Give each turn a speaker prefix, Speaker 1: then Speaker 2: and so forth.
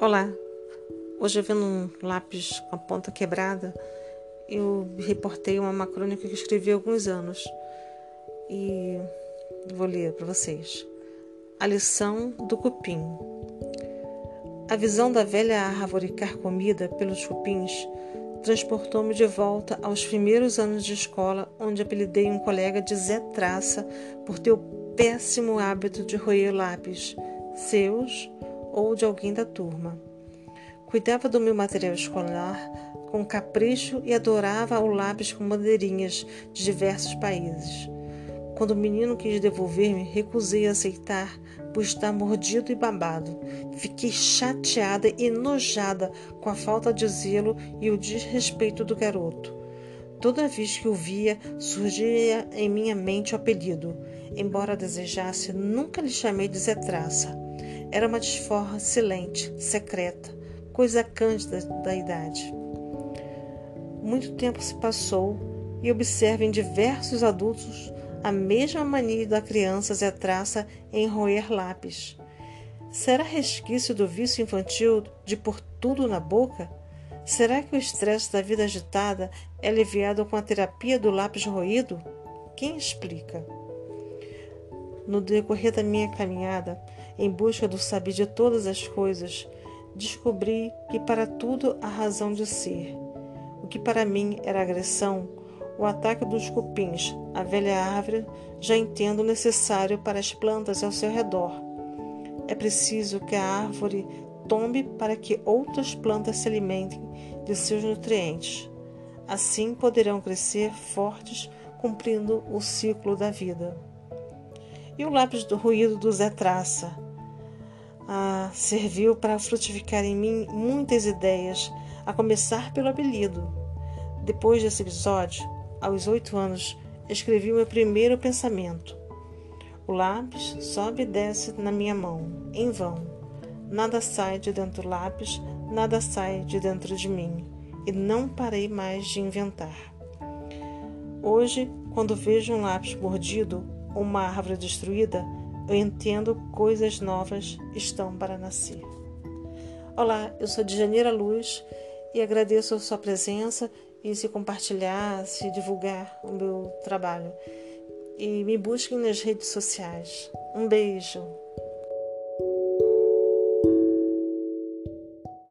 Speaker 1: Olá, hoje vendo um lápis com a ponta quebrada, eu reportei uma macrônica que escrevi há alguns anos e vou ler para vocês. A lição do cupim. A visão da velha árvore carcomida pelos cupins transportou-me de volta aos primeiros anos de escola, onde apelidei um colega de Zé Traça por ter o péssimo hábito de roer lápis, seus ou de alguém da turma. Cuidava do meu material escolar com capricho e adorava o lápis com bandeirinhas de diversos países. Quando o menino quis devolver-me, recusei aceitar por estar mordido e babado. Fiquei chateada e enojada com a falta de zelo e o desrespeito do garoto. Toda vez que o via, surgia em minha mente o apelido. Embora desejasse, nunca lhe chamei de Zé Traça. Era uma desforra silente, secreta, coisa cândida da idade. Muito tempo se passou e observo em diversos adultos a mesma mania da criança Zé Traça em roer lápis. Será resquício do vício infantil de pôr tudo na boca? Será que o estresse da vida agitada é aliviado com a terapia do lápis roído? Quem explica? No decorrer da minha caminhada, em busca do saber de todas as coisas, descobri que para tudo há razão de ser. O que para mim era agressão, o ataque dos cupins, a velha árvore, já entendo necessário para as plantas ao seu redor. É preciso que a árvore tombe para que outras plantas se alimentem de seus nutrientes. Assim poderão crescer fortes, cumprindo o ciclo da vida. E o lápis do ruído do Zé Traça ah, serviu para frutificar em mim muitas ideias, a começar pelo apelido. Depois desse episódio, aos oito anos, escrevi o meu primeiro pensamento. O lápis sobe e desce na minha mão, em vão. Nada sai de dentro do lápis, nada sai de dentro de mim, e não parei mais de inventar. Hoje, quando vejo um lápis mordido uma árvore destruída, eu entendo coisas novas estão para nascer. Olá, eu sou Janeira Luz e agradeço a sua presença e se compartilhar, se divulgar o meu trabalho. E me busquem nas redes sociais. Um beijo.